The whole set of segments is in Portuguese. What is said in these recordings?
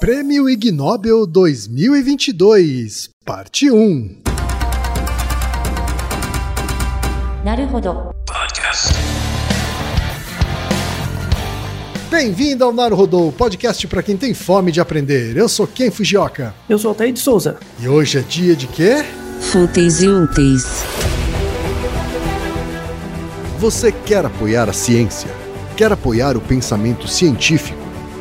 Prêmio Ig Nobel 2022, parte 1. Podcast. Bem-vindo ao Naruhodô, podcast para quem tem fome de aprender. Eu sou Ken Fujioka. Eu sou Altair de Souza. E hoje é dia de quê? Fúteis e úteis. Você quer apoiar a ciência? Quer apoiar o pensamento científico?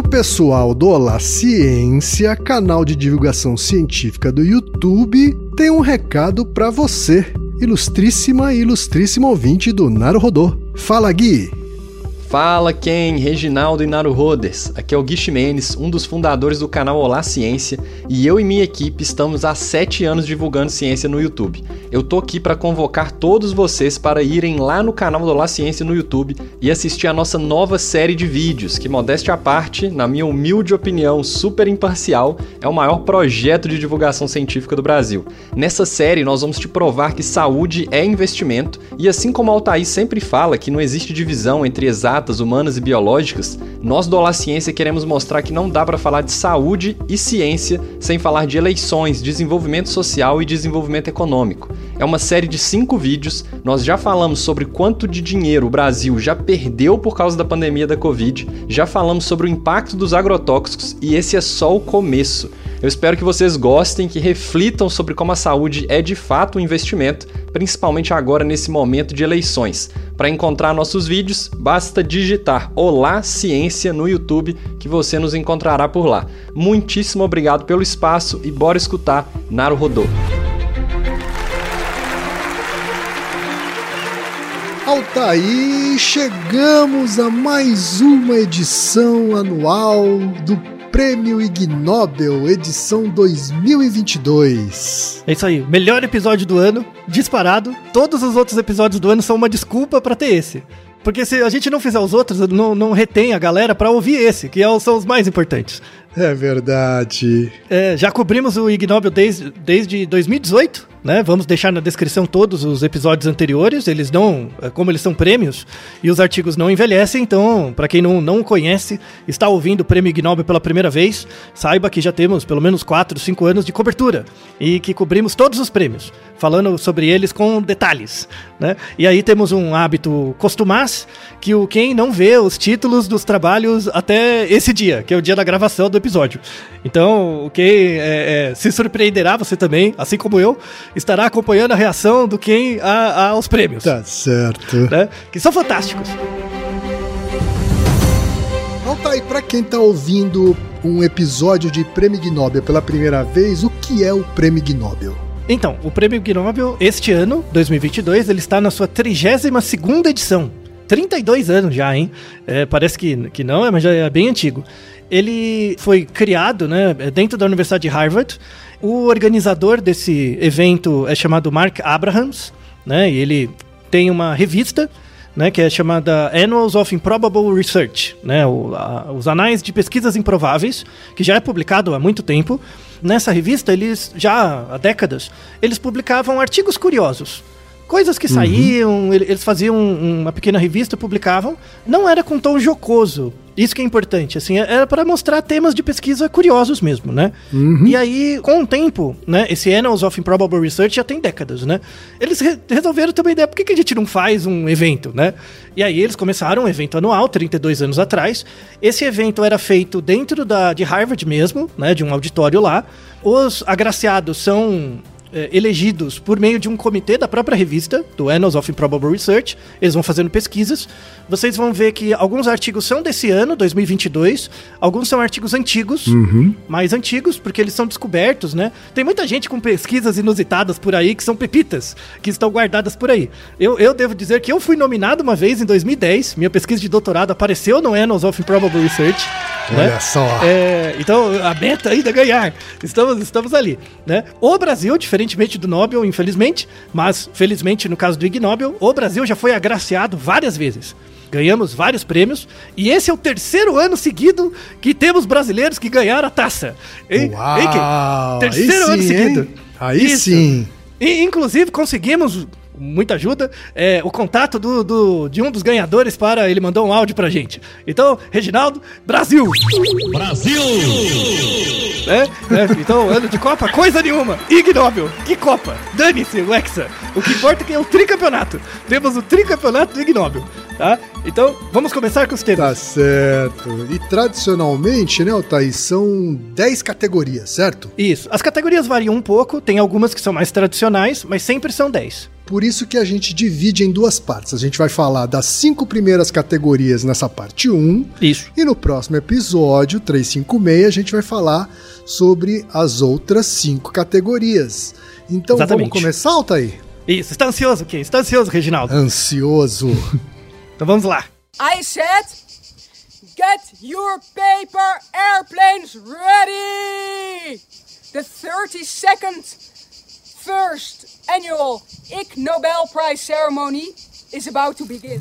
O pessoal do Olá Ciência, canal de divulgação científica do YouTube, tem um recado para você, ilustríssima e ilustríssimo ouvinte do Naruhodô. Fala, Gui! Fala Ken, Reginaldo e Naruhoders. Aqui é o Gui Ximenes, um dos fundadores do canal Olá Ciência, e eu e minha equipe estamos há 7 anos divulgando ciência no YouTube. Eu tô aqui para convocar todos vocês para irem lá no canal do Olá Ciência no YouTube e assistir a nossa nova série de vídeos, que modéstia à parte, na minha humilde opinião super imparcial, é o maior projeto de divulgação científica do Brasil. Nessa série nós vamos te provar que saúde é investimento, e assim como Altair sempre fala que não existe divisão entre exatos exatas, humanas e biológicas, nós do Olá Ciência queremos mostrar que não dá para falar de saúde e ciência sem falar de eleições, desenvolvimento social e desenvolvimento econômico. É uma série de cinco vídeos, nós já falamos sobre quanto de dinheiro o Brasil já perdeu por causa da pandemia da Covid, já falamos sobre o impacto dos agrotóxicos e esse é só o começo. Eu espero que vocês gostem, que reflitam sobre como a saúde é de fato um investimento, principalmente agora nesse momento de eleições. Para encontrar nossos vídeos, basta digitar Olá Ciência no YouTube que você nos encontrará por lá. Muitíssimo obrigado pelo espaço e bora escutar Naruhodô. Altaí, chegamos a mais uma edição anual do Prêmio Ig Nobel, edição 2022. É isso aí, melhor episódio do ano, disparado. Todos os outros episódios do ano são uma desculpa para ter esse. Porque se a gente não fizer os outros, não, não retém a galera para ouvir esse, que é são os mais importantes. É verdade. É, já cobrimos o Ig Nobel desde, desde 2018, né? Vamos deixar na descrição todos os episódios anteriores. Eles não, como eles são prêmios e os artigos não envelhecem, então, para quem não, não conhece, está ouvindo o Prêmio Ig Nobel pela primeira vez, saiba que já temos pelo menos 4, 5 anos de cobertura e que cobrimos todos os prêmios, falando sobre eles com detalhes, né? E aí temos um hábito costumaz que o quem não vê os títulos dos trabalhos até esse dia, que é o dia da gravação do episódio. Então, o quem é, é, se surpreenderá, você também, assim como eu, estará acompanhando a reação do quem a, a, aos prêmios. Tá certo. Né? Que são fantásticos. Altair, para quem tá ouvindo um episódio de Prêmio Nobel pela primeira vez, o que é o Prêmio Nobel? Então, o Prêmio Nobel, este ano, 2022, ele está na sua 32ª edição. 32 anos já, hein? É, parece que, que não, é, mas já é bem antigo. Ele foi criado né, dentro da Universidade de Harvard. O organizador desse evento é chamado Mark Abrahams, né? E ele tem uma revista né, que é chamada Annals of Improbable Research, né, o, a, os Anais de Pesquisas Improváveis, que já é publicado há muito tempo. Nessa revista, eles já há décadas, eles publicavam artigos curiosos. Coisas que saíam, uhum. eles faziam uma pequena revista, publicavam. Não era com tom jocoso. Isso que é importante, assim, era para mostrar temas de pesquisa curiosos mesmo, né? Uhum. E aí, com o tempo, né, esse Annals of Improbable Research já tem décadas, né? Eles re resolveram ter uma ideia, por que, que a gente não faz um evento, né? E aí eles começaram um evento anual, 32 anos atrás. Esse evento era feito dentro da, de Harvard mesmo, né, de um auditório lá. Os agraciados são é, elegidos por meio de um comitê da própria revista, do Annals of Improbable Research. Eles vão fazendo pesquisas. Vocês vão ver que alguns artigos são desse ano, 2022. Alguns são artigos antigos, uhum. mais antigos, porque eles são descobertos, né? Tem muita gente com pesquisas inusitadas por aí que são pepitas, que estão guardadas por aí. Eu, eu devo dizer que eu fui nominado uma vez em 2010. Minha pesquisa de doutorado apareceu no Annals of Improbable Research. Olha né? só. É, então, a meta ainda é ganhar. Estamos, estamos ali, né? O Brasil, diferentemente do Nobel, infelizmente, mas felizmente no caso do Ig Nobel, o Brasil já foi agraciado várias vezes. Ganhamos vários prêmios e esse é o terceiro ano seguido que temos brasileiros que ganharam a taça. Hein? Uau, terceiro sim, ano seguido. Hein? Aí Isso. sim. E, inclusive conseguimos muita ajuda, é, o contato do, do, de um dos ganhadores para. Ele mandou um áudio pra gente. Então, Reginaldo, Brasil! Brasil! É, é, então, ano de Copa, coisa nenhuma. Ignóbil, que Copa? Dane-se, o Hexa. O que importa é que é o tricampeonato. Temos o tricampeonato do Ignóbil. Tá? Então, vamos começar com os temas. Tá certo. E tradicionalmente, né, Thaís, são 10 categorias, certo? Isso. As categorias variam um pouco, tem algumas que são mais tradicionais, mas sempre são 10. Por isso que a gente divide em duas partes. A gente vai falar das cinco primeiras categorias nessa parte 1. Isso. E no próximo episódio, 356, a gente vai falar sobre as outras cinco categorias. Então Exatamente. vamos começar, Altair? Isso. Está ansioso, Kim? Está ansioso, Reginaldo? Ansioso. então vamos lá. I said, get your paper airplanes ready! The 32nd first annual Ig Nobel Prize ceremony is about to begin.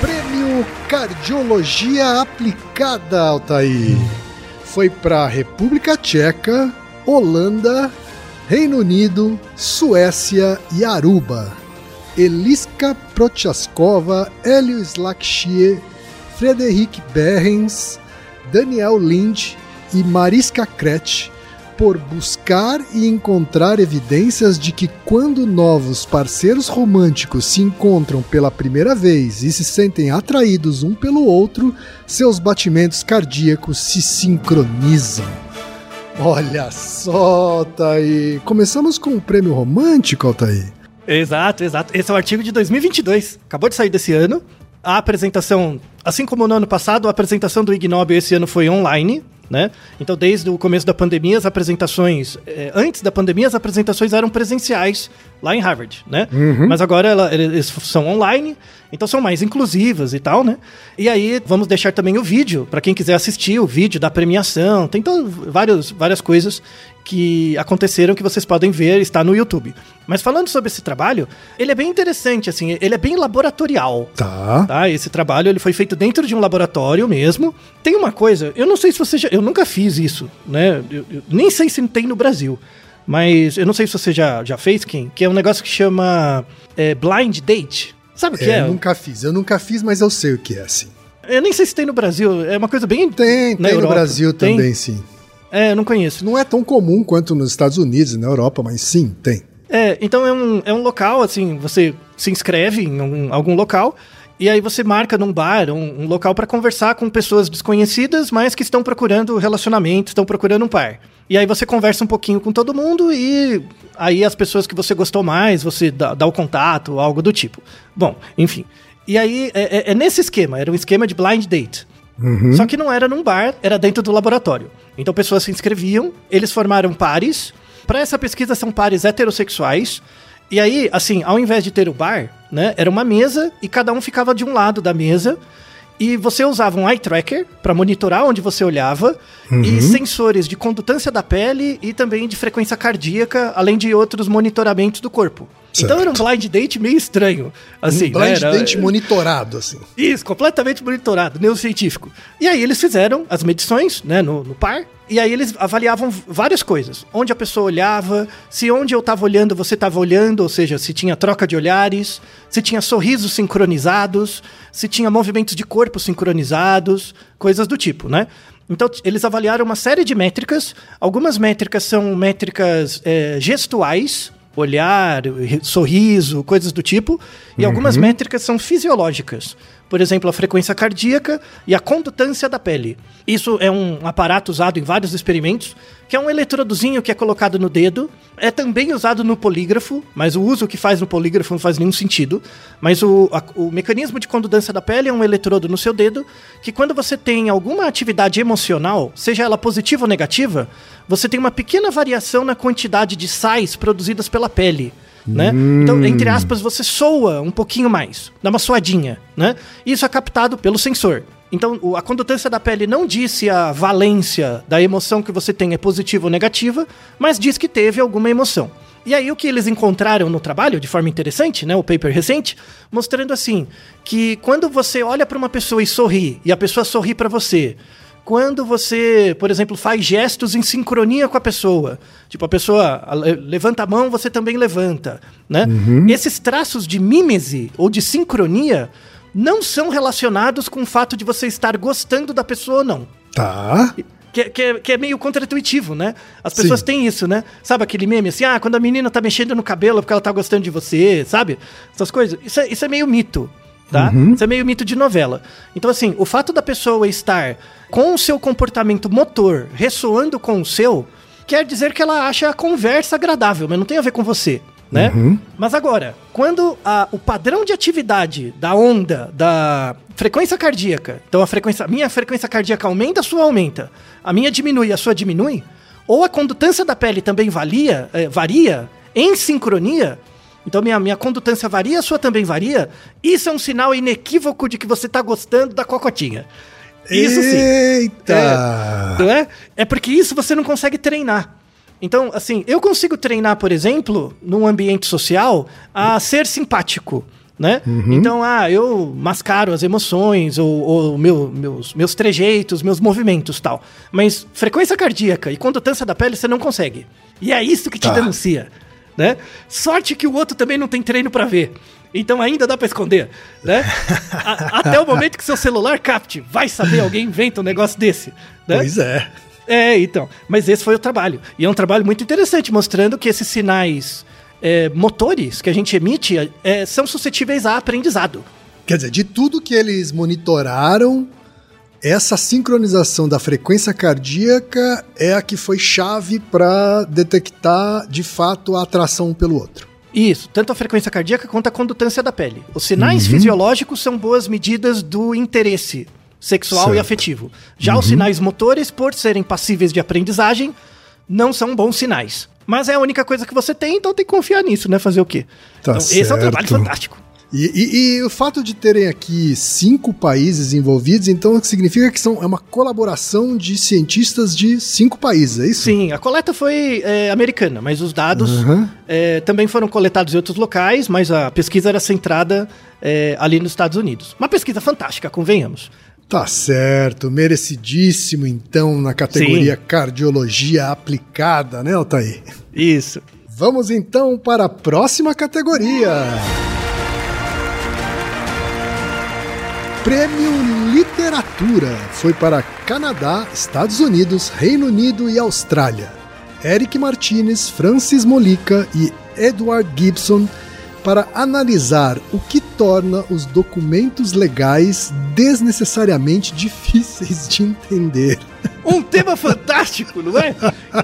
Prêmio Cardiologia Aplicada, Altair. Foi para República Tcheca, Holanda, Reino Unido, Suécia e Aruba. Eliska Prochaskova, Hélio Slakshie, Frederic Berrens, Daniel Lind e Mariska Kretsch por buscar e encontrar evidências de que quando novos parceiros românticos se encontram pela primeira vez e se sentem atraídos um pelo outro, seus batimentos cardíacos se sincronizam. Olha só, Thaí. Começamos com o um prêmio romântico, Altair. Exato, exato. Esse é o artigo de 2022. Acabou de sair desse ano. A apresentação, assim como no ano passado, a apresentação do Ig Nobel esse ano foi online, né? Então, desde o começo da pandemia, as apresentações, eh, antes da pandemia, as apresentações eram presenciais lá em Harvard, né? Uhum. Mas agora ela, eles são online, então são mais inclusivas e tal, né? E aí vamos deixar também o vídeo para quem quiser assistir o vídeo da premiação. Tem todo, vários, várias coisas que aconteceram que vocês podem ver, está no YouTube. Mas falando sobre esse trabalho, ele é bem interessante, assim, ele é bem laboratorial. Tá. Tá, esse trabalho ele foi feito dentro de um laboratório mesmo. Tem uma coisa, eu não sei se você já, eu nunca fiz isso, né? Eu, eu, nem sei se tem no Brasil. Mas eu não sei se você já, já fez, Kim, que é um negócio que chama é, Blind Date. Sabe o que é? Eu nunca fiz, eu nunca fiz, mas eu sei o que é, assim. Eu nem sei se tem no Brasil, é uma coisa bem. Tem, tem Europa. no Brasil Tem? também, sim. É, eu não conheço. Não é tão comum quanto nos Estados Unidos e na Europa, mas sim, tem. É, então é um, é um local, assim, você se inscreve em algum, algum local e aí você marca num bar, um, um local para conversar com pessoas desconhecidas, mas que estão procurando relacionamento, estão procurando um par. E aí você conversa um pouquinho com todo mundo e aí as pessoas que você gostou mais, você dá, dá o contato, algo do tipo. Bom, enfim. E aí é, é- é nesse esquema, era um esquema de blind date. Uhum. Só que não era num bar, era dentro do laboratório. Então pessoas se inscreviam, eles formaram pares, Para essa pesquisa são pares heterossexuais. E aí, assim, ao invés de ter o bar, né, era uma mesa e cada um ficava de um lado da mesa. E você usava um eye tracker para monitorar onde você olhava e sensores de condutância da pele e também de frequência cardíaca, além de outros monitoramentos do corpo. Então era um blind date meio estranho. Assim, um né, blind era- date monitorado, assim. isso, completamente monitorado, neurocientífico. E aí eles fizeram as medições, né, no, no par, e aí eles avaliavam várias coisas. Onde a pessoa olhava, se onde eu estava olhando você estava olhando, ou seja, se tinha troca de olhares, se tinha sorrisos sincronizados, se tinha movimentos de corpo sincronizados, coisas do tipo, né? Então, eles avaliaram uma série de métricas. Algumas métricas são métricas eh, gestuais, olhar, ri- sorriso, coisas do tipo. E algumas métricas são fisiológicas. Por exemplo, a frequência cardíaca e a condutância da pele. Isso é um aparato usado em vários experimentos, que é um eletrodozinho que é colocado no dedo. É também usado no polígrafo, mas o uso que faz no polígrafo não faz nenhum sentido. Mas o, a- o mecanismo de condutância da pele é um eletrodo no seu dedo, que quando você tem alguma atividade emocional, seja ela positiva ou negativa, você tem uma pequena variação na quantidade de sais produzidas pela pele. Né? Então, entre aspas, você soa um pouquinho mais, dá uma suadinha, né? Isso é captado pelo sensor. Então, a condutância da pele não diz se a valência da emoção que você tem é positiva ou negativa, mas diz que teve alguma emoção. E aí o que eles encontraram no trabalho, de forma interessante, né, o paper recente, mostrando assim, que quando você olha para uma pessoa e sorri, e a pessoa sorri para você, quando você, por exemplo, faz gestos em sincronia com a pessoa, tipo a pessoa levanta a mão, você também levanta, né? Esses traços de mímese ou de sincronia não são relacionados com o fato de você estar gostando da pessoa ou não. Tá. Que, que é- que é meio contra-intuitivo, né? As pessoas Sim. têm isso, né? Sabe aquele meme assim, ah, quando a menina tá mexendo no cabelo é porque ela tá gostando de você, sabe? Essas coisas. Isso é, isso é meio mito, tá? Isso é meio mito de novela. Então, assim, o fato da pessoa estar com o seu comportamento motor ressoando com o seu, quer dizer que ela acha a conversa agradável, mas não tem a ver com você. Né? Mas agora, quando a- o padrão de atividade da onda, da frequência cardíaca, então a frequência, minha frequência cardíaca aumenta, a sua aumenta, a minha diminui, a sua diminui, ou a condutância da pele também valia, eh, varia em sincronia, então minha, minha condutância varia, a sua também varia, isso é um sinal inequívoco de que você está gostando da cocotinha. Isso sim. Eita! Não é? É porque isso você não consegue treinar. Então, assim, eu consigo treinar, por exemplo, num ambiente social, a ser simpático. Né? Então, ah, eu mascaro as emoções, ou, ou meu- meus, meus trejeitos, meus movimentos tal. Mas frequência cardíaca e condutância da pele você não consegue. E é isso que te Tá. denuncia. Né? Sorte que o outro também não tem treino pra ver. Então ainda dá pra esconder, né? A- até o momento que seu celular capte, vai saber alguém inventa um negócio desse, né? Pois é. É, então. Mas esse foi o trabalho. E é um trabalho muito interessante, mostrando que esses sinais é, motores que a gente emite é, são suscetíveis a aprendizado. Quer dizer, de tudo que eles monitoraram, essa sincronização da frequência cardíaca é a que foi chave para detectar de fato a atração um pelo outro. Isso, tanto a frequência cardíaca quanto a condutância da pele. Os sinais fisiológicos são boas medidas do interesse sexual Certo. e afetivo. Já os sinais motores, por serem passíveis de aprendizagem, não são bons sinais. Mas é a única coisa que você tem, então tem que confiar nisso, né? Fazer o quê? Tá então, esse é um trabalho certo. fantástico. E, e- e o fato de terem aqui cinco países envolvidos, então significa que são, é uma colaboração de cientistas de cinco países, é isso? Sim, a coleta foi é, americana, mas os dados Uhum. é, também foram coletados em outros locais, mas a pesquisa era centrada é, ali nos Estados Unidos. Uma pesquisa fantástica, convenhamos. Tá certo, merecidíssimo então na categoria cardiologia aplicada, né, Altair? Isso. Vamos então para a próxima categoria. Prêmio Literatura foi para Canadá, Estados Unidos, Reino Unido e Austrália. Eric Martinez, Francis Molica e Edward Gibson para analisar o que torna os documentos legais desnecessariamente difíceis de entender. Um tema fantástico, não é?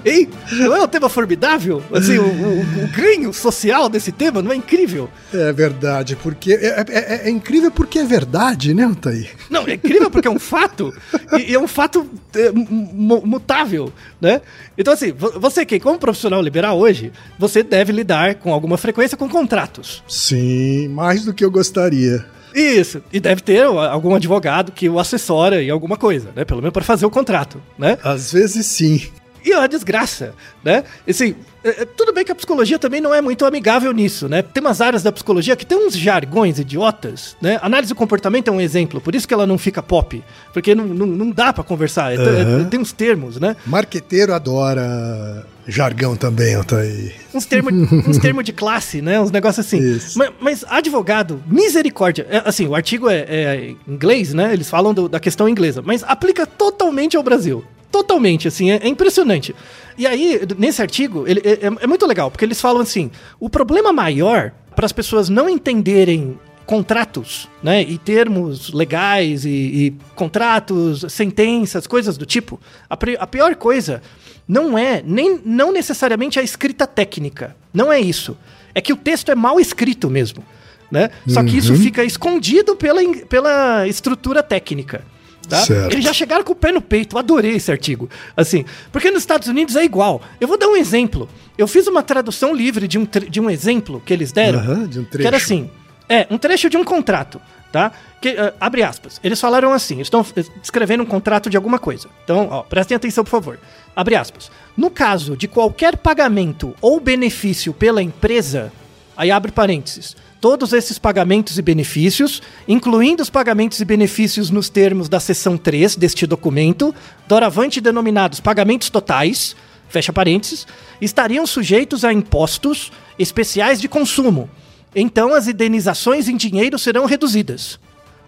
Hein? Não é um tema formidável? Assim, o, o- o ganho social desse tema não é incrível? É verdade, porque é, é- é incrível porque é verdade, né, Altair? Não, é incrível porque é um fato. E, é um fato é, mu- mutável, né? Então, assim, vo- você que, como profissional liberal hoje, você deve lidar com alguma frequência com contratos. Sim, mais do que eu gostaria. Isso. E deve ter algum advogado que o assessora em alguma coisa, né? Pelo menos para fazer o contrato, né? Às vezes sim. E é uma desgraça, né? Assim, é- é- tudo bem que a psicologia também não é muito amigável nisso, né? Tem umas áreas da psicologia que tem uns jargões idiotas, né? Análise do comportamento é um exemplo, por isso que ela não fica pop, porque não, não, não dá pra conversar, é- é- tem uns termos, né? Marqueteiro adora jargão também, Altair. Uns termos uns termo de classe, né? Uns negócios assim. Mas, mas advogado, misericórdia. É, assim, o artigo é, é em inglês, né? Eles falam do- da questão inglesa, mas aplica totalmente ao Brasil. Totalmente, assim, é, é impressionante. E aí, nesse artigo, ele, é, é- é muito legal, porque eles falam assim: o problema maior para as pessoas não entenderem contratos, né, e termos legais e, e contratos, sentenças, coisas do tipo, a, a pior coisa não é nem não necessariamente a escrita técnica, não é isso. É que o texto é mal escrito mesmo, né? Só que isso fica escondido pela, pela estrutura técnica. Tá? Eles já chegaram com o pé no peito, adorei esse artigo. Assim, porque nos Estados Unidos é igual. Eu vou dar um exemplo. Eu fiz uma tradução livre de um, de um exemplo que eles deram. Aham, de um Que era assim: é, um trecho de um contrato, tá? Que, ah, abre aspas. Eles falaram assim: estão eh, escrevendo um contrato de alguma coisa. Então, ó, prestem atenção, por favor. Abre aspas. No caso de qualquer pagamento ou benefício pela empresa, aí abre parênteses. Todos esses pagamentos e benefícios, incluindo os pagamentos e benefícios nos termos da seção 3 deste documento, doravante denominados pagamentos totais, fecha parênteses, estariam sujeitos a impostos especiais de consumo. Então as indenizações em dinheiro serão reduzidas.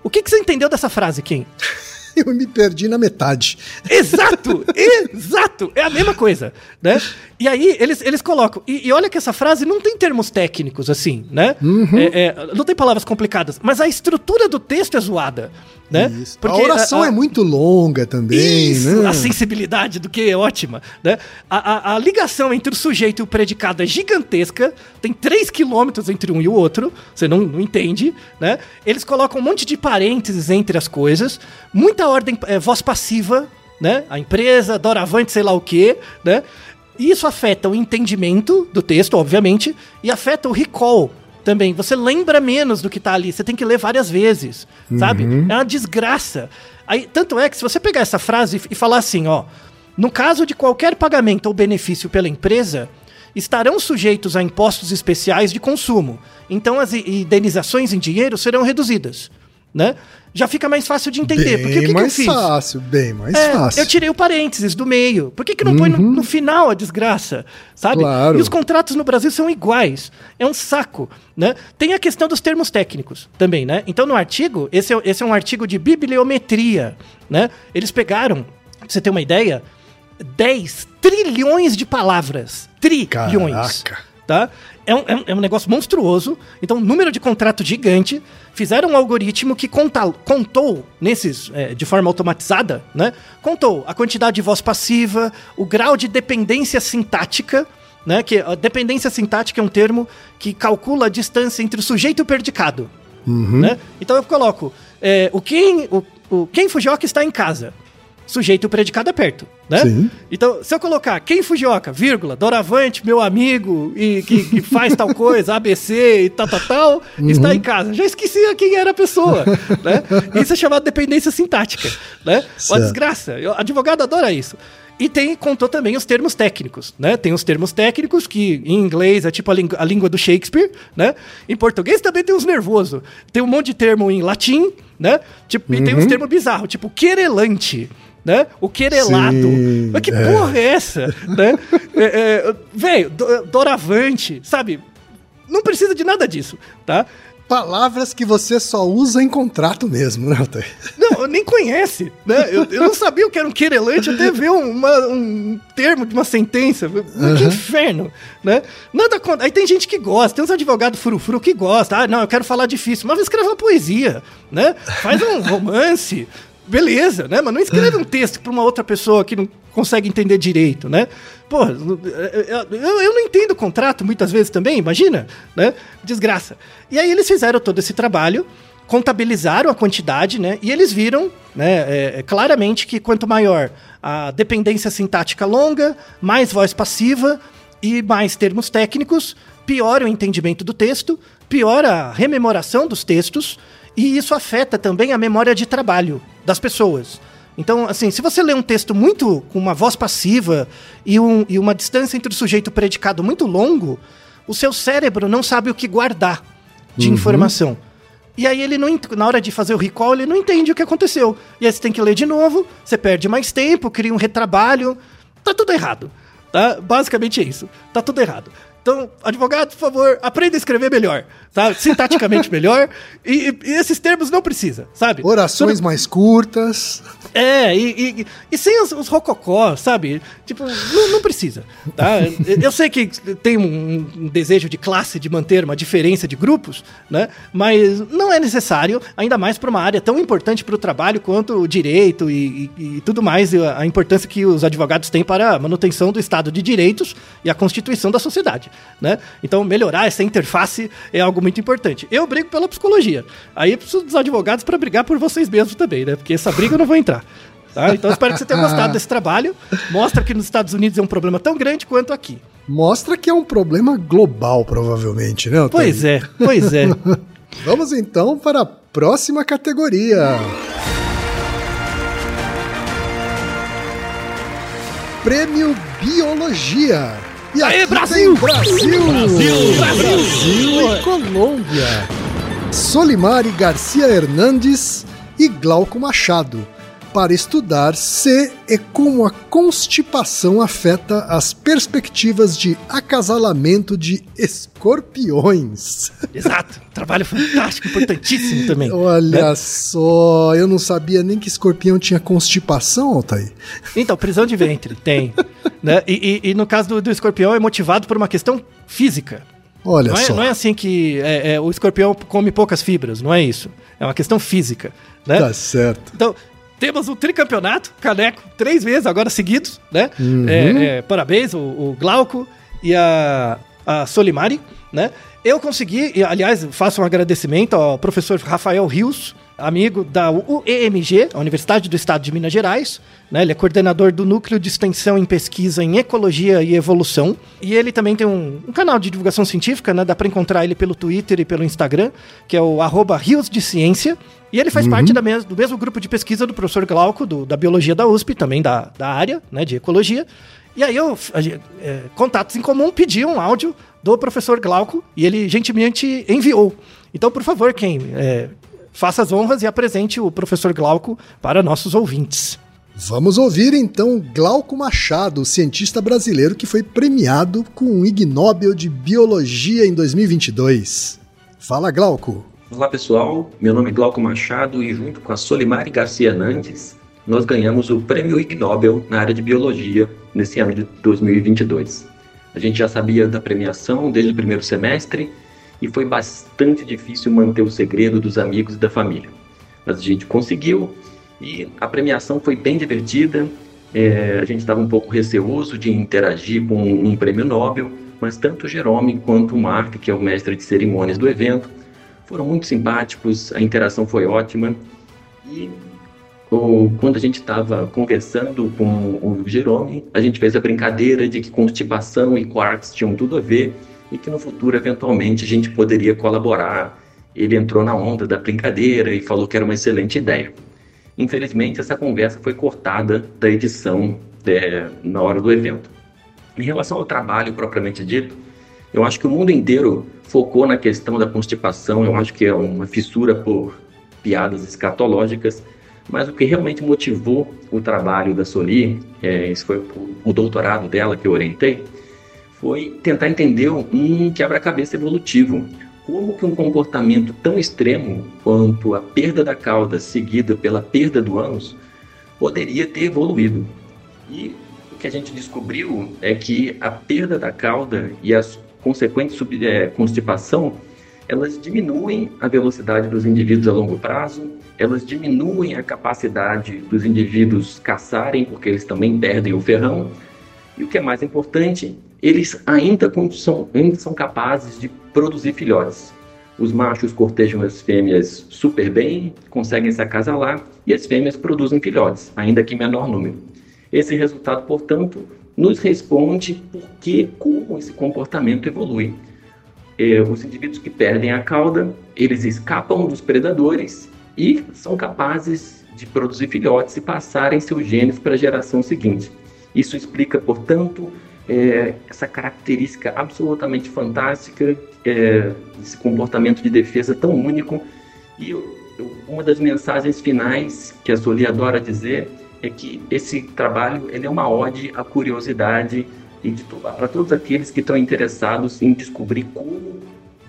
O que, que você entendeu dessa frase, Kim? Eu me perdi na metade. Exato! exato! É a mesma coisa, né? E aí eles, eles colocam. E, e olha que essa frase não tem termos técnicos assim, né? É- é, não tem palavras complicadas, mas a estrutura do texto é zoada, né? Isso. a oração é muito longa também, Isso, né? a sensibilidade do que é ótima, né? A, a- a ligação entre o sujeito e o predicado é gigantesca, tem 3 quilômetros entre um e o outro, você não, não entende, né? Eles colocam um monte de parênteses entre as coisas, muita ordem, é, voz passiva, né? A empresa, doravante, sei lá o quê, né? Isso afeta o entendimento do texto, obviamente, e afeta o recall também. Você lembra menos do que tá ali, você tem que ler várias vezes, sabe? É uma desgraça. Aí, tanto é que se você pegar essa frase e- falar assim, ó, no caso de qualquer pagamento ou benefício pela empresa, estarão sujeitos a impostos especiais de consumo. Então as indenizações em dinheiro serão reduzidas, né? Já fica mais fácil de entender. Bem Porque o que, que eu mais fiz? fácil, bem mais É, fácil. eu tirei o parênteses do meio. Por que, que não põe no, no final a desgraça? Sabe? Claro. E os contratos no Brasil são iguais. É um saco. Né? Tem a questão dos termos técnicos também, né? Então, no artigo, esse é, esse é um artigo de bibliometria. Né? Eles pegaram, pra você ter uma ideia, 10 trilhões de palavras. Trilhões Caraca. tá? É um, é um- é um negócio monstruoso. Então, número de contrato gigante. Fizeram um algoritmo que conta- contou, nesses, é, de forma automatizada, né? Contou a quantidade de voz passiva, o grau de dependência sintática, né? Que a dependência sintática é um termo que calcula a distância entre o sujeito e o predicado. Né? Então eu coloco é, o quem o, o Fujioka está em casa. Sujeito e o predicado é perto, né? Sim. Então, se eu colocar quem Fujioka, vírgula, Doravante, meu amigo, e que, que faz tal coisa, ABC e tal, tal, tal, está em casa. Já esqueci quem era a pessoa, né? Isso é chamado dependência sintática, né? Uma Certo. desgraça. Eu- advogado adora isso. E tem, contou também os termos técnicos, né? Tem os termos técnicos, que em inglês é tipo a, língua- a língua do Shakespeare, né? Em português também tem uns nervoso. Tem um monte de termo em latim, né? Tipo, E tem uns termos bizarros, tipo querelante, né? O querelado. Sim, Mas que é. porra é essa, né? É, é, Velho, do- doravante, sabe? Não precisa de nada disso, tá? Palavras que você só usa em contrato mesmo, né, Altair? Não, nem conhece, né? Eu, eu não sabia o que era um querelante até ver um, uma- um termo de uma sentença. Mas Que inferno, né? Nada contra. Aí tem gente que gosta, tem uns advogados furufuru que gosta. Ah, não, eu quero falar difícil. Mas escreve uma poesia, né? Faz um romance. Beleza, né? Mas não escreve um texto pra uma outra pessoa que não consegue entender direito, né? Pô, eu, eu, não entendo o contrato muitas vezes também, imagina, né? Desgraça. E aí eles fizeram todo esse trabalho, contabilizaram a quantidade, né? E eles viram, né, é, é, claramente que quanto maior a dependência sintática longa, mais voz passiva e mais termos técnicos, pior o entendimento do texto, pior a rememoração dos textos, e isso afeta também a memória de trabalho das pessoas. Então, assim, se você lê um texto muito com uma voz passiva e, um, e uma distância entre o sujeito e o predicado muito longo, o seu cérebro não sabe o que guardar de Uhum. informação. E aí ele não na hora de fazer o recall, ele não entende o que aconteceu. E aí você tem que ler de novo, você perde mais tempo, cria um retrabalho. Tá tudo errado. Tá? Basicamente é isso. Tá tudo errado. Então, advogado, por favor, aprenda a escrever melhor, tá? Sintaticamente melhor. E, e esses termos não precisa, sabe? Orações mais curtas. É, e, e, e sem os, os rococó, sabe? Tipo, não, não precisa, tá? Eu sei que tem um, um desejo de classe de manter uma diferença de grupos, né? Mas não é necessário, ainda mais para uma área tão importante para o trabalho quanto o direito e, e- tudo mais, e a, a importância que os advogados têm para a manutenção do Estado de Direitos e a constituição da sociedade, né? Então, melhorar essa interface é algo muito importante. Eu brigo pela psicologia. Aí eu preciso dos advogados para brigar por vocês mesmos também, né? Porque essa briga eu não vou entrar. Tá? Então espero que você tenha gostado desse trabalho. Mostra que nos Estados Unidos é um problema tão grande quanto aqui. Mostra que é um problema global, provavelmente, né? Otávio? Pois é, pois é. Vamos então para a próxima categoria. Prêmio Biologia. E Aê, aqui Brasil! Brasil! Brasil! Brasil e Colômbia. Solimari Garcia Hernandes e Glauco Machado. Para estudar se e como a constipação afeta as perspectivas de acasalamento de escorpiões. Exato. Trabalho fantástico, importantíssimo também. Olha só, eu não sabia nem que escorpião tinha constipação, Altair. Então, prisão de ventre, tem. Né? E, e- e no caso do, do escorpião é motivado por uma questão física. Olha Não é, só. não é assim que é, é, o escorpião come poucas fibras, não é isso. É uma questão física. Né? Tá certo. Então, temos o tricampeonato, caneco, três vezes agora seguidos, né? Uhum. É, é, parabéns, o, o Glauco e a, a Solimari, né? Eu consegui, e, aliás, faço um agradecimento ao professor Rafael Rios, amigo da UEMG, a Universidade do Estado de Minas Gerais. Né? Ele é coordenador do Núcleo de Extensão em Pesquisa em Ecologia e Evolução. E ele também tem um, um canal de divulgação científica, né? dá para encontrar ele pelo Twitter e pelo Instagram, que é o arroba Rios de Ciência. E ele faz parte da mes- do mesmo grupo de pesquisa do professor Glauco, do- da Biologia da USP, também da, da área né, de Ecologia. E aí eu, a é, contatos em comum, pedi um áudio do professor Glauco e ele gentilmente enviou. Então, por favor, quem é, faça as honras e apresente o professor Glauco para nossos ouvintes. Vamos ouvir então Glauco Machado, cientista brasileiro que foi premiado com o Ig Nobel de Biologia em 2022. Fala, Glauco. Olá pessoal, meu nome é Glauco Machado e junto com a Solimari Garcia Hernandes, nós ganhamos o Prêmio Ig Nobel na área de Biologia nesse ano de 2022. A gente já sabia da premiação desde o primeiro semestre e foi bastante difícil manter o segredo dos amigos e da família. Mas a gente conseguiu e a premiação foi bem divertida. É, a gente estava um pouco receoso de interagir com um prêmio Nobel, mas tanto o Jerome quanto o Mark, que é o mestre de cerimônias do evento, foram muito simpáticos, a interação foi ótima. E quando a gente estava conversando com o Jerome, a gente fez a brincadeira de que constipação e quarks tinham tudo a ver e que no futuro, eventualmente, a gente poderia colaborar. Ele entrou na onda da brincadeira e falou que era uma excelente ideia. Infelizmente, essa conversa foi cortada da edição é, na hora do evento. Em relação ao trabalho propriamente dito, eu acho que o mundo inteiro focou na questão da constipação. Eu acho que é uma fissura por piadas escatológicas, mas o que realmente motivou o trabalho da Soli, é, esse foi o, doutorado dela que eu orientei, foi tentar entender um quebra-cabeça evolutivo. Como que um comportamento tão extremo quanto a perda da cauda seguida pela perda do ânus poderia ter evoluído? E o que a gente descobriu é que a perda da cauda e a consequente sub- eh, constipação elas diminuem a velocidade dos indivíduos a longo prazo, elas diminuem a capacidade dos indivíduos caçarem, porque eles também perdem o ferrão, e o que é mais importante, eles ainda são, ainda são capazes de produzir filhotes. Os machos cortejam as fêmeas super bem, conseguem se acasalar e as fêmeas produzem filhotes, ainda que em menor número. Esse resultado, portanto, nos responde por que, como esse comportamento evolui. É, os indivíduos que perdem a cauda, eles escapam dos predadores e são capazes de produzir filhotes e passarem seus genes para a geração seguinte. Isso explica, portanto, é, essa característica absolutamente fantástica, é, esse comportamento de defesa tão único. E uma das mensagens finais que a Soli adora dizer é que esse trabalho ele é uma ode à curiosidade e para todos aqueles que estão interessados em descobrir como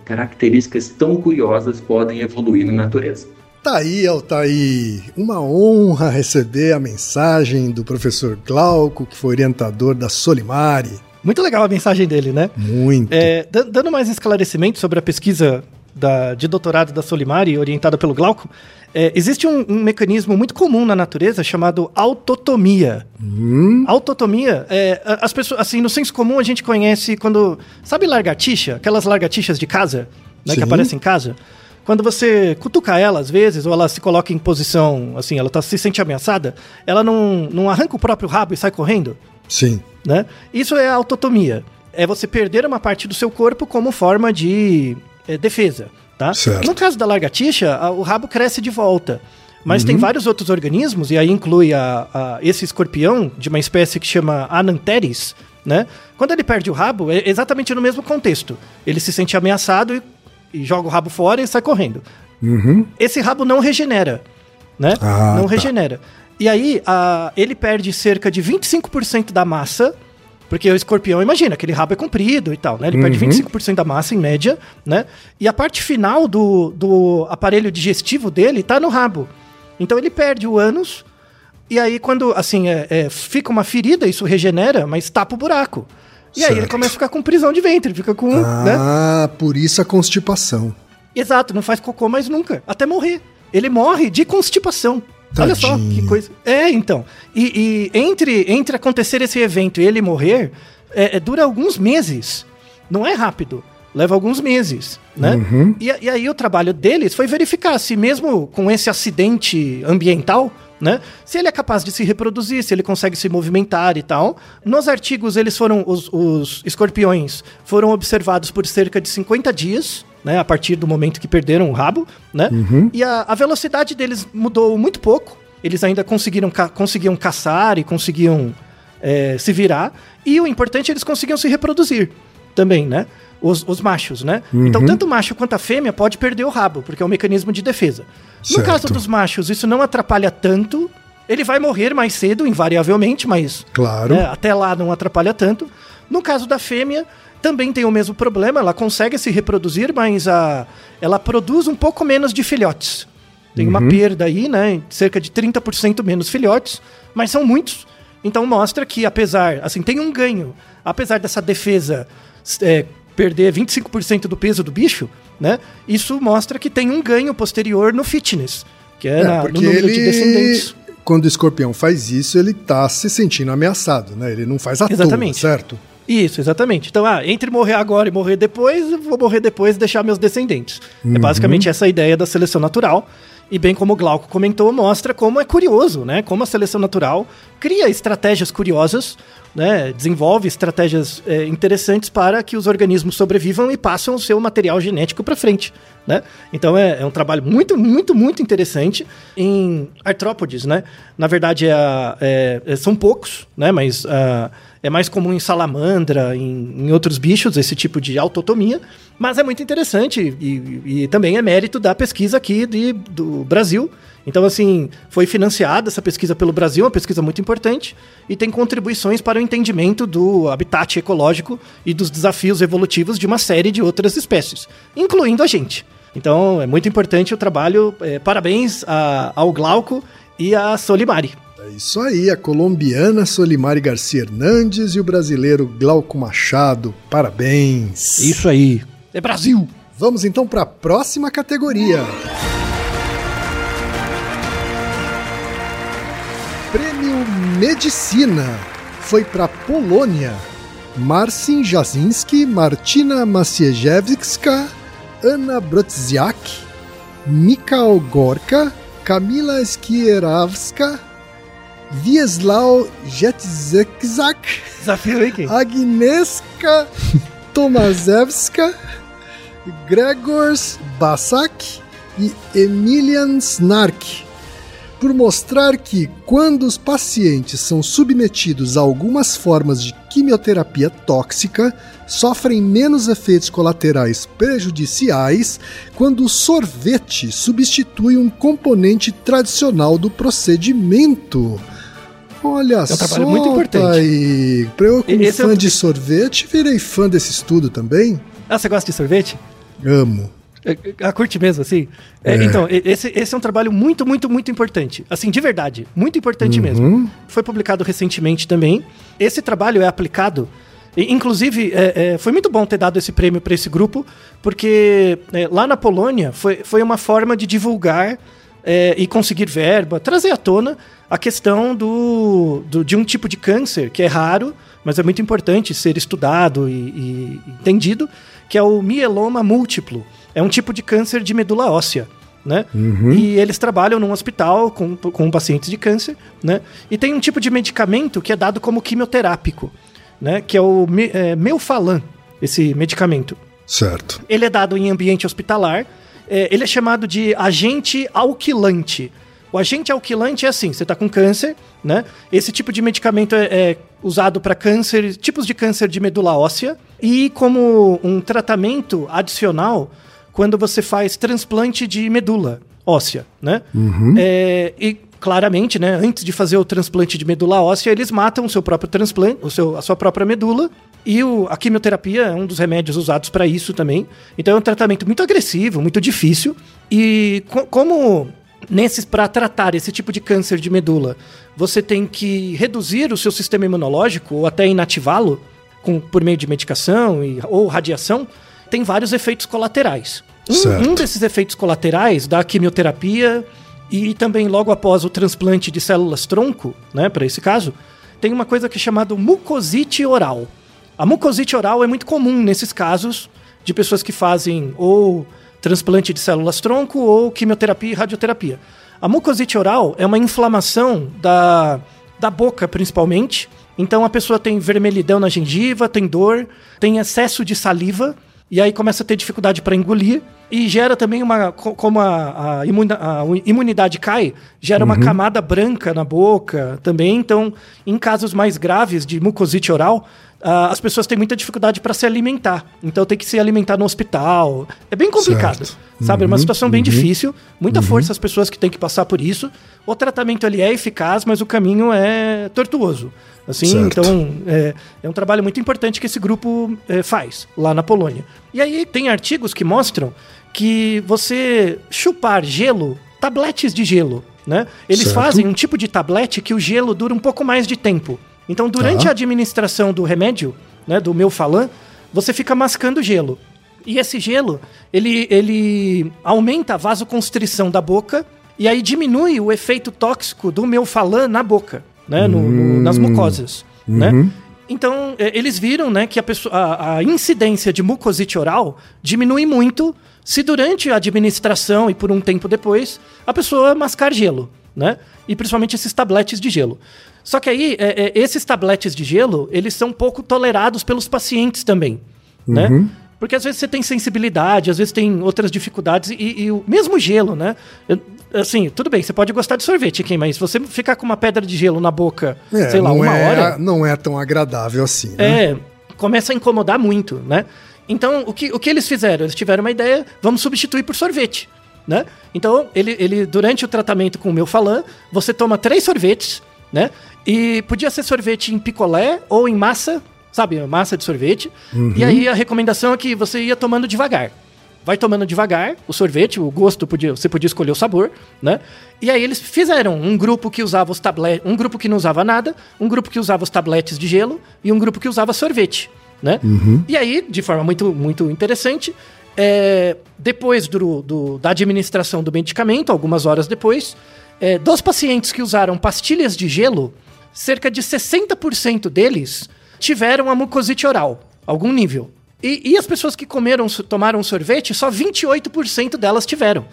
características tão curiosas podem evoluir na natureza. Tá aí, Altair. Uma honra receber a mensagem do professor Glauco, que foi orientador da Solimari. Muito legal a mensagem dele, né? Muito. É, dando mais esclarecimento sobre a pesquisa da, de doutorado da Solimari, orientada pelo Glauco, é, existe um, um, mecanismo muito comum na natureza chamado autotomia. Hum. Autotomia, é, as pessoas, assim, no senso comum a gente conhece quando. Sabe largatixa? Aquelas largatixas de casa, né, que aparecem em casa? Quando você cutuca ela, às vezes, ou ela se coloca em posição, assim, ela tá, se sente ameaçada, ela não, não arranca o próprio rabo e sai correndo? Sim. Né? Isso é autotomia. É você perder uma parte do seu corpo como forma de é, defesa. Tá? Certo. No caso da lagartixa, a, o rabo cresce de volta. Mas uhum. tem vários outros organismos, e aí inclui a, a, esse escorpião de uma espécie que chama Ananteris, né? Quando ele perde o rabo, é exatamente no mesmo contexto. Ele se sente ameaçado e e joga o rabo fora e sai correndo. Uhum. Esse rabo não regenera, né? Ah, não tá. regenera. E aí, a, ele perde cerca de 25% da massa, porque o escorpião, imagina, aquele rabo é comprido e tal, né? Ele uhum. perde 25% da massa em média, né? E a parte final do, do aparelho digestivo dele tá no rabo. Então ele perde o ânus, e aí quando, assim, é, é, fica uma ferida, isso regenera, mas tapa o buraco. E certo. aí ele começa a ficar com prisão de ventre, fica com. Ah, né? por isso a constipação. Exato, não faz cocô mais nunca, até morrer. Ele morre de constipação. Tadinho. Olha só que coisa. É, então. E, e entre, entre acontecer esse evento e ele morrer, é, é, dura alguns meses. Não é rápido. Leva alguns meses, né? Uhum. E, e aí o trabalho deles foi verificar se mesmo com esse acidente ambiental, né? Se ele é capaz de se reproduzir, se ele consegue se movimentar e tal. Nos artigos, eles foram, os, os escorpiões foram observados por cerca de 50 dias, né? A partir do momento que perderam o rabo, né? Uhum. E a, a velocidade deles mudou muito pouco. Eles ainda conseguiram ca conseguiam caçar e conseguiam é, se virar. E o importante, eles conseguiam se reproduzir também, né? Os, os machos, né? Uhum. Então, tanto o macho quanto a fêmea pode perder o rabo, porque é um mecanismo de defesa. No Certo. caso dos machos, isso não atrapalha tanto. Ele vai morrer mais cedo, invariavelmente, mas Claro. né, até lá não atrapalha tanto. No caso da fêmea, também tem o mesmo problema. Ela consegue se reproduzir, mas a, ela produz um pouco menos de filhotes. Tem uma perda aí, né? Cerca de 30% menos filhotes, mas são muitos. Então mostra que, apesar, assim, tem um ganho. Apesar dessa defesa é, perder 25% do peso do bicho, né? Isso mostra que tem um ganho posterior no fitness, que é, É, na- no número ele, de descendentes. quando o escorpião faz isso, ele tá se sentindo ameaçado, né? Ele não faz à Exatamente. toa, certo? Isso, exatamente. Então, ah, entre morrer agora e morrer depois, eu vou morrer depois e deixar meus descendentes. É Uhum. basicamente essa a ideia da seleção natural. E bem como o Glauco comentou, mostra como é curioso, né? Como a seleção natural cria estratégias curiosas, né? Desenvolve estratégias é, interessantes para que os organismos sobrevivam e passam o seu material genético para frente, né? Então é, é um trabalho muito, muito, muito interessante em artrópodes, né? Na verdade, é, é- são poucos, né? Mas ah, é mais comum em salamandra, em, em outros bichos, esse tipo de autotomia. Mas é muito interessante e, e também é mérito da pesquisa aqui de, do Brasil. Então, assim, foi financiada essa pesquisa pelo Brasil, uma pesquisa muito importante, e tem contribuições para o entendimento do habitat ecológico e dos desafios evolutivos de uma série de outras espécies, incluindo a gente. Então, é muito importante o trabalho. eh, parabéns a- ao Glauco e à Solimari. É isso aí, a colombiana Solimari Garcia Hernandes e o brasileiro Glauco Machado. Parabéns. Isso aí. É Brasil! Vamos então para a próxima categoria. Prêmio Medicina foi para Polônia. Marcin Jasinski, Martina Maciejewska, Anna Brodziak, Mikhail Gorka, Kamila Skierawska, Wiesław Jetzekzak? Agnieszka Tomaszewska, Gregors Basak e Emilian Snark, por mostrar que, quando os pacientes são submetidos a algumas formas de quimioterapia tóxica, sofrem menos efeitos colaterais prejudiciais quando o sorvete substitui um componente tradicional do procedimento. Olha um só, trabalho muito importante. aí. Pra eu, como Esse é fã um- de sorvete, virei fã desse estudo também. Ah, você gosta de sorvete? Amo. É, é, A curte mesmo, assim? É, É. Então, esse, esse é um trabalho muito, muito, muito importante. Assim, de verdade. Muito importante Uhum. mesmo. Foi publicado recentemente também. Esse trabalho é aplicado. e, Inclusive, é, é, foi muito bom ter dado esse prêmio para esse grupo, porque é, lá na Polônia foi, foi uma forma de divulgar é, e conseguir verba, trazer à tona a questão do, do- de um tipo de câncer que é raro, mas é muito importante ser estudado e, e entendido, que é o mieloma múltiplo. É um tipo de câncer de medula óssea. Né? E eles trabalham num hospital com, com pacientes de câncer, né? E tem um tipo de medicamento que é dado como quimioterápico, né? Que é o me, é, Melfalan, esse medicamento. Certo. Ele é dado em ambiente hospitalar. é, ele é chamado de agente alquilante. O agente alquilante é assim: você está com câncer, né? Esse tipo de medicamento é, é usado para câncer, tipos de câncer de medula óssea e como um tratamento adicional quando você faz transplante de medula óssea, né? É, e claramente, né, antes de fazer o transplante de medula óssea, eles matam o seu próprio transplante, o seu, a sua própria medula. E o- a quimioterapia é um dos remédios usados para isso também. Então é um tratamento muito agressivo, muito difícil. E co- como nesses para tratar esse tipo de câncer de medula, você tem que reduzir o seu sistema imunológico ou até inativá-lo com- por meio de medicação e, ou radiação, tem vários efeitos colaterais. Um, um desses efeitos colaterais da quimioterapia e também logo após o transplante de células tronco, né, para esse caso, tem uma coisa que é chamada mucosite oral. A mucosite oral é muito comum nesses casos de pessoas que fazem ou transplante de células tronco ou quimioterapia e radioterapia. A mucosite oral é uma inflamação da, da boca, principalmente. Então a pessoa tem vermelhidão na gengiva, tem dor, tem excesso de saliva e aí começa a ter dificuldade para engolir e gera também uma co- como a, a imuna- a imunidade cai, gera uma camada branca na boca também. Então, em casos mais graves de mucosite oral, as pessoas têm muita dificuldade para se alimentar. Então tem que se alimentar no hospital. É bem complicado, Certo. sabe? É uma Uhum, situação bem uhum. difícil. Muita força as pessoas que têm que passar por isso. O tratamento ele é eficaz, mas o caminho é tortuoso. Assim, Certo. então é, é um trabalho muito importante que esse grupo é, faz lá na Polônia. E aí tem artigos que mostram que você chupar gelo, tabletes de gelo, né? Eles Certo. fazem um tipo de tablete que o gelo dura um pouco mais de tempo. Então, durante Tá. a administração do remédio, né, do meu falan, você fica mascando gelo. E esse gelo, ele, ele aumenta a vasoconstrição da boca e aí diminui o efeito tóxico do meu falan na boca, né, no- no- nas mucosas, né? Então, é, eles viram né, que a, pessoa, a, a incidência de mucosite oral diminui muito se durante a administração e por um tempo depois a pessoa mascar gelo, né? E principalmente esses tabletes de gelo. Só que aí, é, é, esses tabletes de gelo, eles são pouco tolerados pelos pacientes também, né? Porque às vezes você tem sensibilidade, às vezes tem outras dificuldades e, e o mesmo gelo, né? Eu- assim, tudo bem, você pode gostar de sorvete, quem, mas se você ficar com uma pedra de gelo na boca, É, sei lá, uma é, hora, não é tão agradável assim, né? é, começa a incomodar muito, né? Então, o que, o que eles fizeram? Eles tiveram uma ideia, vamos substituir por sorvete, né? Então, ele, ele durante o tratamento com o meu falan, você toma três sorvetes, né? E podia ser sorvete em picolé ou em massa, sabe? Massa de sorvete. E aí a recomendação é que você ia tomando devagar. Vai tomando devagar o sorvete, o gosto podia, você podia escolher o sabor, né? E aí eles fizeram um grupo que usava os tabletes, um grupo que não usava nada, um grupo que usava os tabletes de gelo e um grupo que usava sorvete, né? E aí, de forma muito muito interessante, é, depois do, do- da administração do medicamento, algumas horas depois, é, dos pacientes que usaram pastilhas de gelo, cerca de 60% deles tiveram a mucosite oral, algum nível. E, e as pessoas que comeram, tomaram sorvete, só 28% delas tiveram.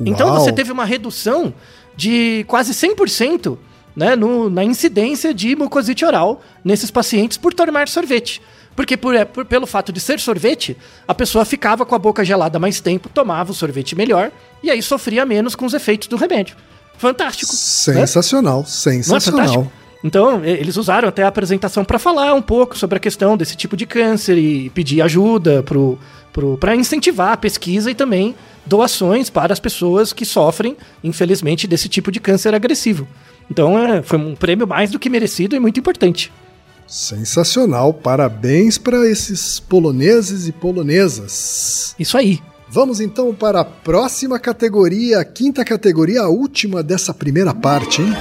Então Uau. você teve uma redução de quase 100% né, no- na incidência de mucosite oral nesses pacientes por tomar sorvete. Porque por, é, por- pelo fato de ser sorvete, a pessoa ficava com a boca gelada mais tempo, tomava o sorvete melhor e aí sofria menos com os efeitos do remédio. Fantástico. né? Sensacional, Não é sensacional. fantástico? Então, eles usaram até a apresentação para falar um pouco sobre a questão desse tipo de câncer e pedir ajuda pro, pro, para incentivar a pesquisa e também doações para as pessoas que sofrem, infelizmente, desse tipo de câncer agressivo. Então, é, foi um prêmio mais do que merecido e muito importante. Sensacional. Parabéns para esses poloneses e polonesas. Isso aí. Vamos então para a próxima categoria, a quinta categoria, a última dessa primeira parte, hein?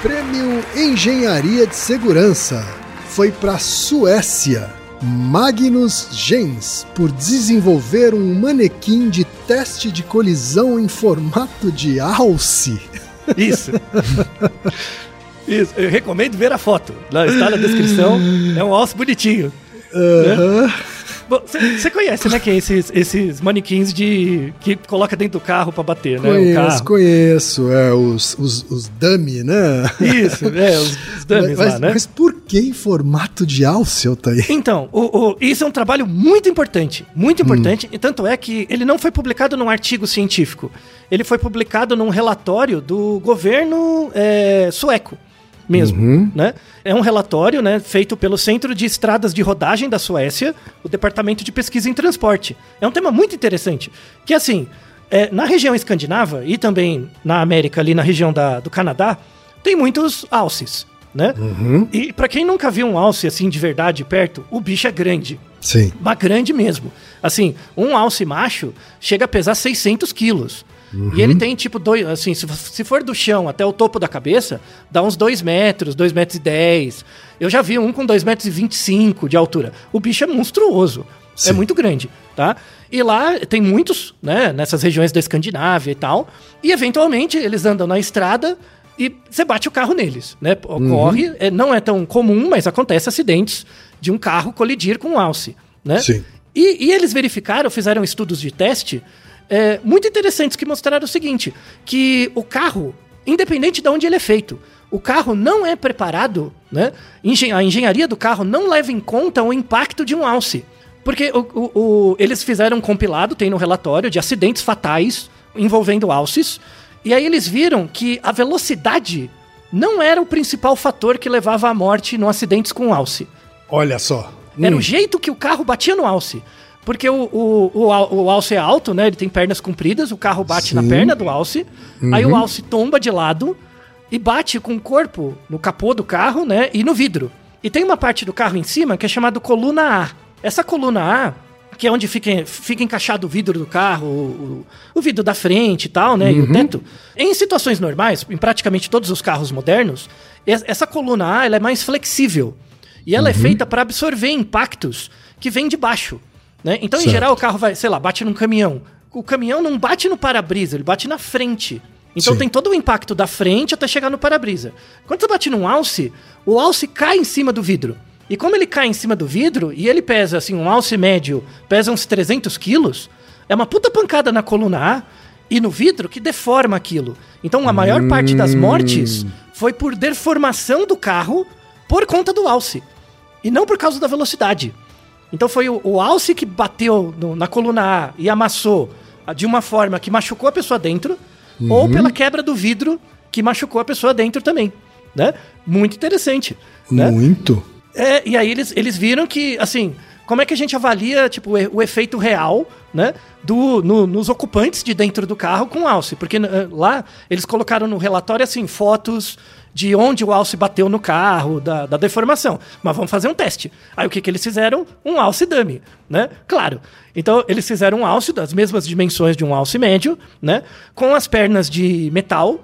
Prêmio Engenharia de Segurança foi para Suécia. Magnus Gens, por desenvolver um manequim de teste de colisão em formato de alce. Isso. Isso. Eu recomendo ver a foto. Está na descrição. É um alce bonitinho. Aham. Você conhece, né, que é esses, esses manequins de que coloca dentro do carro pra bater, né? Conheço, conheço. É, os, os, os dummy, né? Isso, é, os, os dummies mas, lá, né? mas por que em formato de alce, Altair? Então, o, o- isso é um trabalho muito importante, muito importante, e tanto é que ele não foi publicado num artigo científico, ele foi publicado num relatório do governo é, sueco mesmo, né? É um relatório, né, feito pelo Centro de Estradas de Rodagem da Suécia, o Departamento de Pesquisa em Transporte. É um tema muito interessante, que assim, é, na região escandinava e também na América, ali na região da, do Canadá, tem muitos alces, né? E pra quem nunca viu um alce assim de verdade perto, o bicho é grande. Sim. Mas grande mesmo. Assim, um alce macho chega a pesar 600 quilos. E ele tem tipo dois, assim, se, se for do chão até o topo da cabeça, dá uns 2 metros, 2 metros e 10. Eu já vi um com 2 metros e 25 de altura. O bicho é monstruoso. É Sim. muito grande, tá? E lá tem muitos, né, nessas regiões da Escandinávia e tal. E eventualmente eles andam na estrada e você bate o carro neles, né? Ocorre, é, não é tão comum, mas acontece acidentes de um carro colidir com um alce, né? Sim. E, e eles verificaram, fizeram estudos de teste é, muito interessantes que mostraram o seguinte: que o carro, independente de onde ele é feito, o carro não é preparado, né? A engenharia do carro não leva em conta o impacto de um alce. Porque o- o- o- eles fizeram um compilado, tem no relatório, de acidentes fatais envolvendo alces. E aí eles viram que a velocidade não era o principal fator que levava à morte no acidentes com alce. Olha só. Era Hum, o jeito que o carro batia no alce. Porque o, o, o, o alce é alto, né? Ele tem pernas compridas, o carro bate na Sim. perna do alce. Aí o alce tomba de lado e bate com o corpo no capô do carro, né? E no vidro. E tem uma parte do carro em cima que é chamada coluna A. Essa coluna A, que é onde fica, fica encaixado o vidro do carro, o, o- vidro da frente e tal, né? E o teto. Em situações normais, em praticamente todos os carros modernos, es- essa coluna A ela é mais flexível. E ela é feita para absorver impactos que vêm de baixo. Né? Então, em Certo. geral, o carro vai, sei lá, bate num caminhão. O caminhão não bate no para-brisa, ele bate na frente. Então Sim. tem todo o impacto da frente até chegar no para-brisa. Quando você bate num alce, o alce cai em cima do vidro. E como ele cai em cima do vidro, e ele pesa, assim, um alce médio, pesa uns 300 quilos, é uma puta pancada na coluna A e no vidro que deforma aquilo. Então a maior parte das mortes foi por deformação do carro por conta do alce. E não por causa da velocidade. Então foi o, o alce que bateu no- na coluna A e amassou ah, de uma forma que machucou a pessoa dentro, ou pela quebra do vidro que machucou a pessoa dentro também. Né? Muito interessante. Né? Muito. É, e aí eles, eles viram que, assim, como é que a gente avalia, tipo, o, efeito real, né, do, no- nos ocupantes de dentro do carro com alce? Porque eh, lá eles colocaram no relatório, assim, fotos de onde o alce bateu no carro, da, da deformação. Mas vamos fazer um teste. Aí o que, que eles fizeram? Um alce dummy, né? Claro. Então eles fizeram um alce das mesmas dimensões de um alce médio, né? Com as pernas de metal,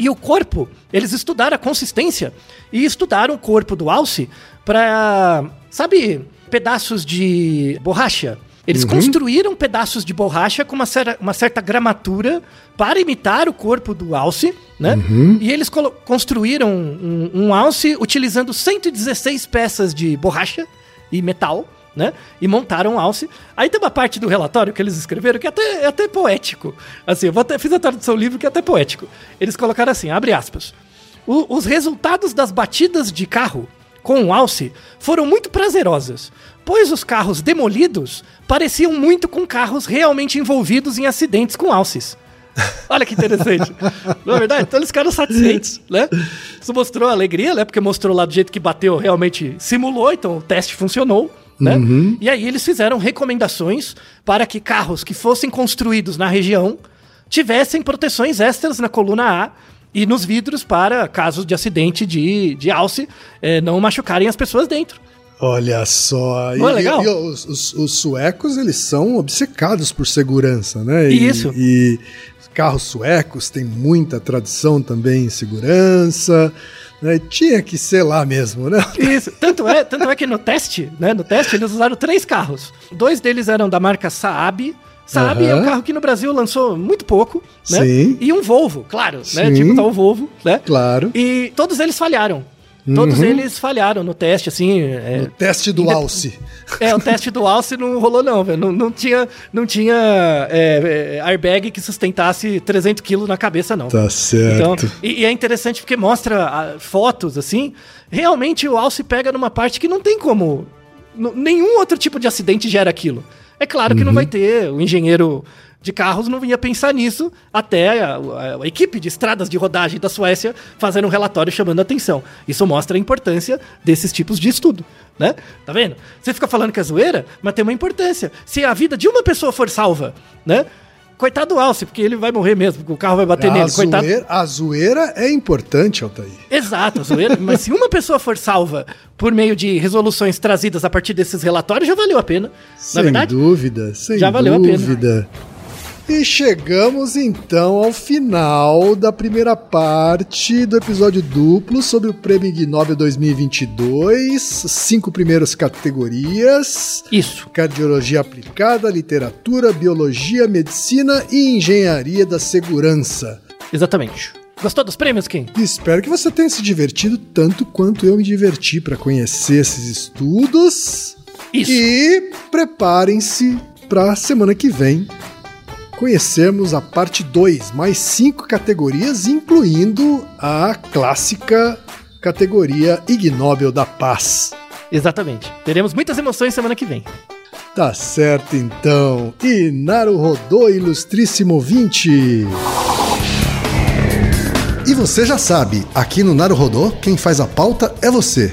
e o corpo, eles estudaram a consistência e estudaram o corpo do alce para sabe, pedaços de borracha? Eles construíram pedaços de borracha com uma, cer- uma certa gramatura para imitar o corpo do alce, né? E eles construíram um, um alce utilizando 116 peças de borracha e metal, né? E montaram um alce. Aí tem uma parte do relatório que eles escreveram que é até, é até poético. Assim, eu até, fiz a tradução livre que é até poético. Eles colocaram assim, abre aspas. "O- os resultados das batidas de carro com o alce foram muito prazerosas, pois os carros demolidos pareciam muito com carros realmente envolvidos em acidentes com alces. Olha que interessante. Não é verdade? Então eles ficaram satisfeitos, né? Isso mostrou alegria, né? Porque mostrou lá do jeito que bateu, realmente simulou, então o teste funcionou, né? E aí eles fizeram recomendações para que carros que fossem construídos na região tivessem proteções extras na coluna A e nos vidros para casos de acidente de, de alce eh, não machucarem as pessoas dentro. Olha só. Não é legal? e os, os- os suecos, eles são obcecados por segurança, né? E, Isso. E carros suecos têm muita tradição também em segurança. Né? Tinha que ser lá mesmo, né? Isso. Tanto é, tanto é que no teste, né? No teste eles usaram três carros. Dois deles eram da marca Saab. Saab é um carro que no Brasil lançou muito pouco, né? Sim. E um Volvo, claro, né? Sim. Tipo, tá o Volvo, né? Claro. E todos eles falharam. Todos eles falharam no teste, assim. é- O teste do Indep- alce. É, o teste do alce não rolou não, velho. Não, não tinha, não tinha é, é, airbag que sustentasse 300 quilos na cabeça, não. Tá certo. Então, e, e é interessante porque mostra ah, fotos, assim. Realmente o alce pega numa parte que não tem como... nenhum outro tipo de acidente gera aquilo. É claro que não vai ter, o engenheiro de carros não ia pensar nisso até a, a- a equipe de estradas de rodagem da Suécia fazer um relatório chamando a atenção. Isso mostra a importância desses tipos de estudo, né? Tá vendo? Você fica falando que é zoeira, mas tem uma importância. Se a vida de uma pessoa for salva, né? Coitado do Alce, porque ele vai morrer mesmo, porque o carro vai bater A nele. Coitado. zoeira, a zoeira é importante, Altair. Exato, a zoeira. mas se uma pessoa for salva por meio de resoluções trazidas a partir desses relatórios, já valeu a pena. Na Sem verdade? dúvida, sem Já valeu a pena. E chegamos então ao final da primeira parte do episódio duplo sobre o Prêmio Ig Nobel 2022. Cinco primeiras categorias: Isso. cardiologia aplicada, literatura, biologia, medicina e engenharia da segurança. Exatamente. Gostou dos prêmios, Kim? Espero que você tenha se divertido tanto quanto eu me diverti para conhecer esses estudos. Isso. E preparem-se para semana que vem conhecermos a parte 2, mais cinco categorias, incluindo a clássica categoria Ig Nobel da Paz. Exatamente. Teremos muitas emoções semana que vem. Tá certo então. E Naru Rodô, ilustríssimo ouvinte. E você já sabe, aqui no Naru Rodô, quem faz a pauta é você.